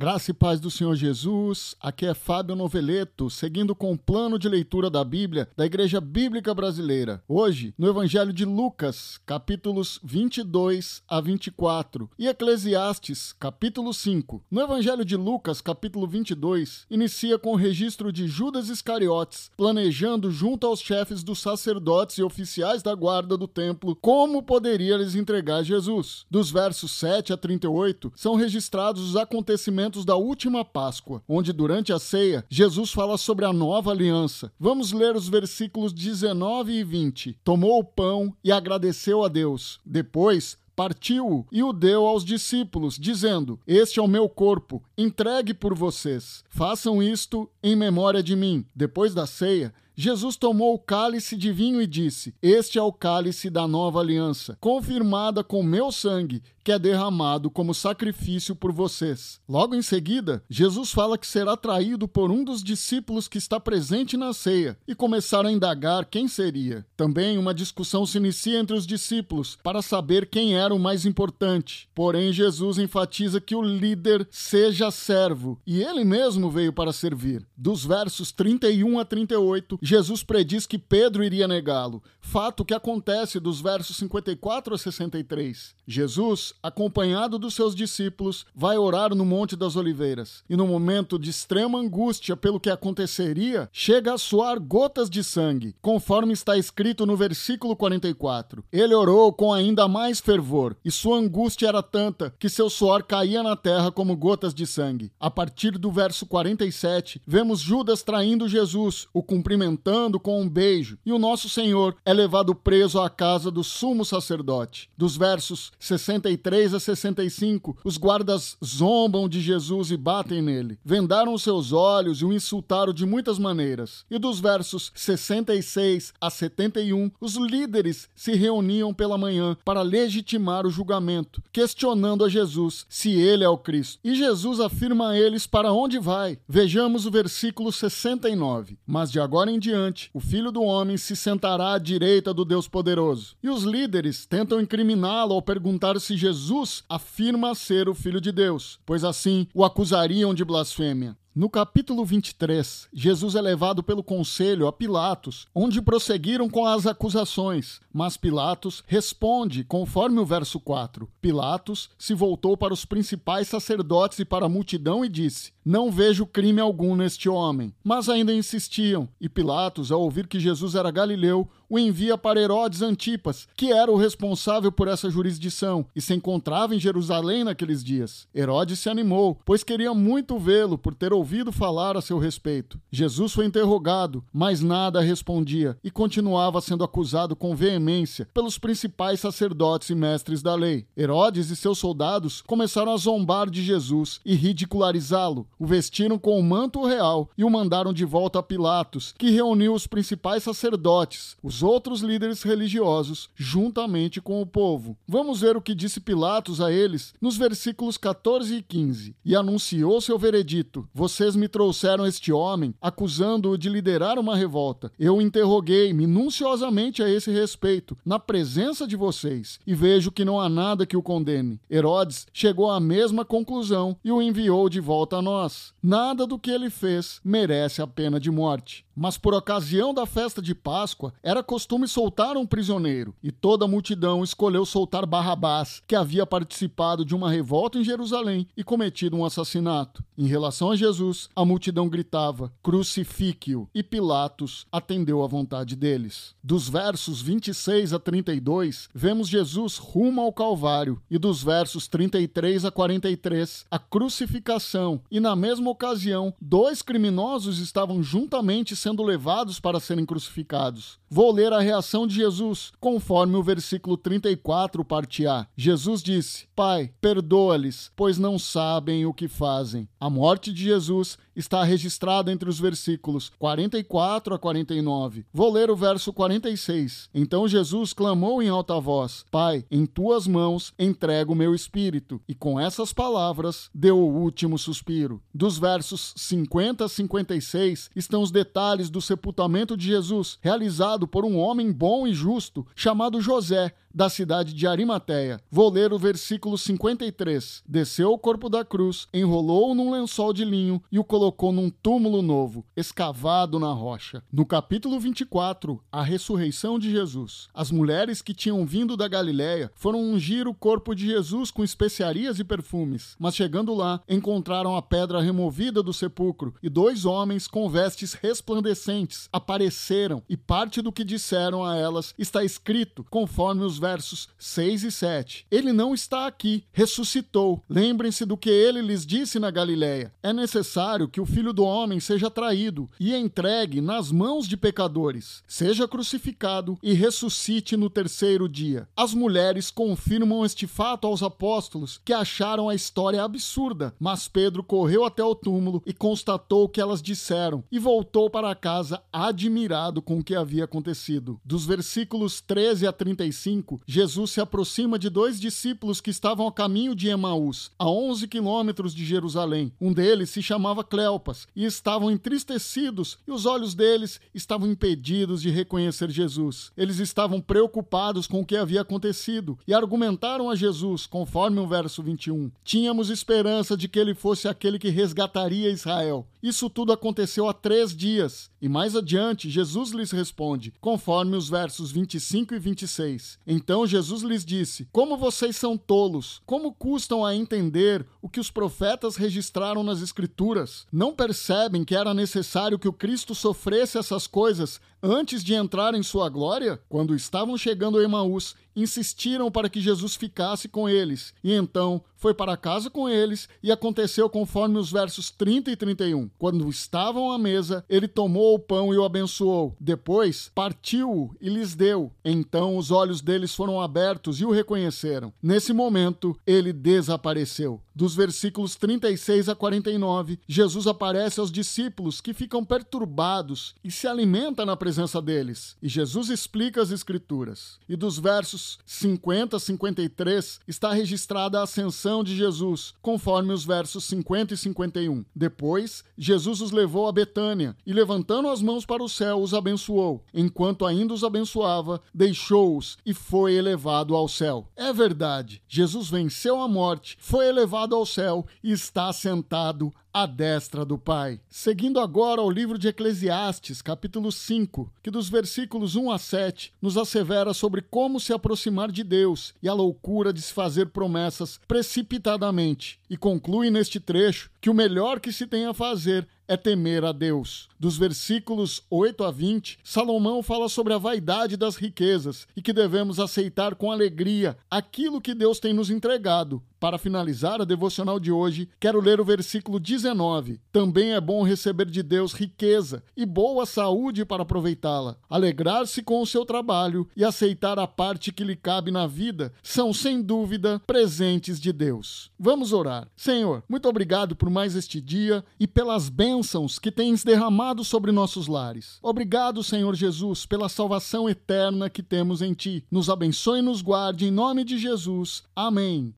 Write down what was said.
Graça e paz do Senhor Jesus. Aqui é Fábio Noveleto, seguindo com o plano de leitura da Bíblia da Igreja Bíblica Brasileira. Hoje, no Evangelho de Lucas, capítulos 22 a 24, e Eclesiastes, capítulo 5. No Evangelho de Lucas, capítulo 22, inicia com o registro de Judas Iscariotes, planejando junto aos chefes dos sacerdotes e oficiais da guarda do templo como poderia lhes entregar Jesus. Dos versos 7 a 38, são registrados os acontecimentos acontecimentos da última Páscoa, onde durante a ceia Jesus fala sobre a nova aliança. Vamos ler os versículos 19 e 20. Tomou o pão e agradeceu a Deus. Depois, partiu e o deu aos discípulos, dizendo: Este é o meu corpo, entregue por vocês. Façam isto em memória de mim. Depois da ceia, Jesus tomou o cálice de vinho e disse: Este é o cálice da nova aliança, confirmada com meu sangue, que é derramado como sacrifício por vocês. Logo em seguida, Jesus fala que será traído por um dos discípulos que está presente na ceia e começar a indagar quem seria. Também uma discussão se inicia entre os discípulos para saber quem era o mais importante. Porém, Jesus enfatiza que o líder seja servo e ele mesmo veio para servir. Dos versos 31 a 38, Jesus prediz que Pedro iria negá-lo, fato que acontece dos versos 54 a 63. Jesus, acompanhado dos seus discípulos, vai orar no Monte das Oliveiras e, no momento de extrema angústia pelo que aconteceria, chega a suar gotas de sangue, conforme está escrito no versículo 44. Ele orou com ainda mais fervor e sua angústia era tanta que seu suor caía na terra como gotas de sangue. A partir do verso 47, vemos Judas traindo Jesus, o cumprimentando com um beijo, e o nosso Senhor é levado preso à casa do sumo sacerdote. Dos versos 63 a 65, os guardas zombam de Jesus e batem nele. Vendaram os seus olhos e o insultaram de muitas maneiras. E dos versos 66 a 71, os líderes se reuniam pela manhã para legitimar o julgamento, questionando a Jesus se ele é o Cristo. E Jesus afirma a eles para onde vai. Vejamos o versículo 69. Mas de agora em diante, o filho do homem se sentará à direita do Deus poderoso. E os líderes tentam incriminá-lo ao perguntar se Jesus afirma ser o filho de Deus, pois assim o acusariam de blasfêmia. No capítulo 23, Jesus é levado pelo conselho a Pilatos, onde prosseguiram com as acusações, mas Pilatos responde conforme o verso 4. Pilatos se voltou para os principais sacerdotes e para a multidão e disse: Não vejo crime algum neste homem. Mas ainda insistiam, e Pilatos, ao ouvir que Jesus era galileu, o envia para Herodes Antipas, que era o responsável por essa jurisdição e se encontrava em Jerusalém naqueles dias. Herodes se animou, pois queria muito vê-lo por ter ouvido falar a seu respeito. Jesus foi interrogado, mas nada respondia e continuava sendo acusado com veemência pelos principais sacerdotes e mestres da lei. Herodes e seus soldados começaram a zombar de Jesus e ridicularizá-lo. O vestiram com o manto real e o mandaram de volta a Pilatos, que reuniu os principais sacerdotes, os outros líderes religiosos, juntamente com o povo. Vamos ver o que disse Pilatos a eles nos versículos 14 e 15. E anunciou seu veredito: Vocês me trouxeram este homem, acusando-o de liderar uma revolta. Eu interroguei minuciosamente a esse respeito, na presença de vocês, e vejo que não há nada que o condene. Herodes chegou à mesma conclusão e o enviou de volta a nós. Nada do que ele fez merece a pena de morte. Mas por ocasião da festa de Páscoa, era costume soltar um prisioneiro, e toda a multidão escolheu soltar Barrabás, que havia participado de uma revolta em Jerusalém e cometido um assassinato. Em relação a Jesus, a multidão gritava: Crucifique-o! E Pilatos atendeu à vontade deles. Dos versos 26 a 32, vemos Jesus rumo ao Calvário, e dos versos 33 a 43, a crucificação, e na mesma ocasião, dois criminosos estavam juntamente sendo sendo levados para serem crucificados. Vou ler a reação de Jesus, conforme o versículo 34, parte A. Jesus disse: Pai, perdoa-lhes, pois não sabem o que fazem. A morte de Jesus está registrada entre os versículos 44 a 49. Vou ler o verso 46. Então Jesus clamou em alta voz: Pai, em tuas mãos entrego o meu espírito. E com essas palavras deu o último suspiro. Dos versos 50 a 56 estão os detalhes do sepultamento de Jesus, realizado por um homem bom e justo chamado José, da cidade de Arimateia. Vou ler o versículo 53. Desceu o corpo da cruz, enrolou-o num lençol de linho e o colocou num túmulo novo, escavado na rocha. No capítulo 24, a ressurreição de Jesus. As mulheres que tinham vindo da Galiléia foram ungir o corpo de Jesus com especiarias e perfumes, mas chegando lá, encontraram a pedra removida do sepulcro e dois homens com vestes resplandecentes apareceram e parte do que disseram a elas está escrito conforme os versos 6 e 7. Ele não está aqui, ressuscitou. Lembrem-se do que ele lhes disse na Galiléia. É necessário que o filho do homem seja traído e entregue nas mãos de pecadores, seja crucificado e ressuscite no terceiro dia. As mulheres confirmam este fato aos apóstolos, que acharam a história absurda, mas Pedro correu até o túmulo e constatou o que elas disseram e voltou para casa admirado com o que havia acontecido. Dos versículos 13 a 35, Jesus se aproxima de dois discípulos que estavam a caminho de Emaús, a 11 quilômetros de Jerusalém. Um deles se chamava Cleopas e estavam entristecidos e os olhos deles estavam impedidos de reconhecer Jesus. Eles estavam preocupados com o que havia acontecido e argumentaram a Jesus, conforme o verso 21. Tínhamos esperança de que ele fosse aquele que resgataria Israel. Isso tudo aconteceu há três dias. E mais adiante, Jesus lhes responde, conforme os versos 25 e 26. Então Jesus lhes disse: Como vocês são tolos, como custam a entender o que os profetas registraram nas Escrituras? Não percebem que era necessário que o Cristo sofresse essas coisas antes de entrar em sua glória? Quando estavam chegando a Emaús, insistiram para que Jesus ficasse com eles. E então foi para casa com eles, e aconteceu conforme os versos 30 e 31. Quando estavam à mesa, ele tomou o pão e o abençoou. Depois partiu-o e lhes deu. Então os olhos deles foram abertos e o reconheceram. Nesse momento, ele desapareceu. Dos versículos 36 a 49, Jesus aparece aos discípulos que ficam perturbados e se alimenta na presença deles. E Jesus explica as Escrituras. E dos versos 50 a 53 está registrada a ascensão de Jesus, conforme os versos 50 e 51. Depois, Jesus os levou a Betânia e, levantando as mãos para o céu, os abençoou. Enquanto ainda os abençoava, deixou-os e foi elevado ao céu. É verdade, Jesus venceu a morte, foi elevado ao céu e está sentado à destra do Pai. Seguindo agora ao livro de Eclesiastes, capítulo 5, que dos versículos 1 a 7 nos assevera sobre como se aproximar de Deus e a loucura de se fazer promessas precipitadamente, e conclui neste trecho que o melhor que se tem a fazer é temer a Deus. Dos versículos 8 a 20, Salomão fala sobre a vaidade das riquezas e que devemos aceitar com alegria aquilo que Deus tem nos entregado. Para finalizar a devocional de hoje, quero ler o versículo 19. Também é bom receber de Deus riqueza e boa saúde para aproveitá-la. Alegrar-se com o seu trabalho e aceitar a parte que lhe cabe na vida são, sem dúvida, presentes de Deus. Vamos orar. Senhor, muito obrigado por mais este dia e pelas bênçãos que tens derramado sobre nossos lares. Obrigado, Senhor Jesus, pela salvação eterna que temos em Ti. Nos abençoe e nos guarde em nome de Jesus. Amém.